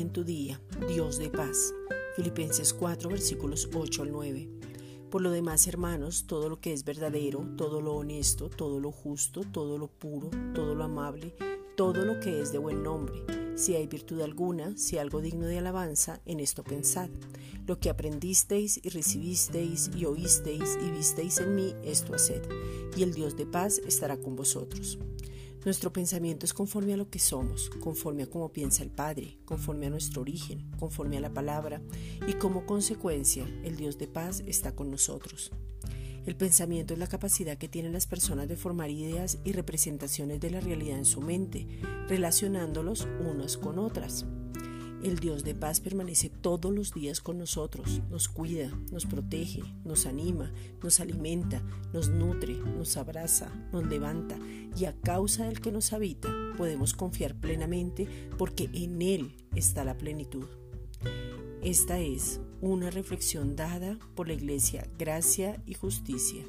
en tu día, Dios de paz. Filipenses 4 versículos 8 al 9. Por lo demás, hermanos, todo lo que es verdadero, todo lo honesto, todo lo justo, todo lo puro, todo lo amable, todo lo que es de buen nombre, si hay virtud alguna, si algo digno de alabanza, en esto pensad. Lo que aprendisteis y recibisteis y oísteis y visteis en mí, esto haced, y el Dios de paz estará con vosotros. Nuestro pensamiento es conforme a lo que somos, conforme a cómo piensa el Padre, conforme a nuestro origen, conforme a la palabra, y como consecuencia el Dios de paz está con nosotros. El pensamiento es la capacidad que tienen las personas de formar ideas y representaciones de la realidad en su mente, relacionándolos unas con otras. El Dios de paz permanece todos los días con nosotros, nos cuida, nos protege, nos anima, nos alimenta, nos nutre, nos abraza, nos levanta y a causa del que nos habita podemos confiar plenamente porque en Él está la plenitud. Esta es una reflexión dada por la Iglesia Gracia y Justicia.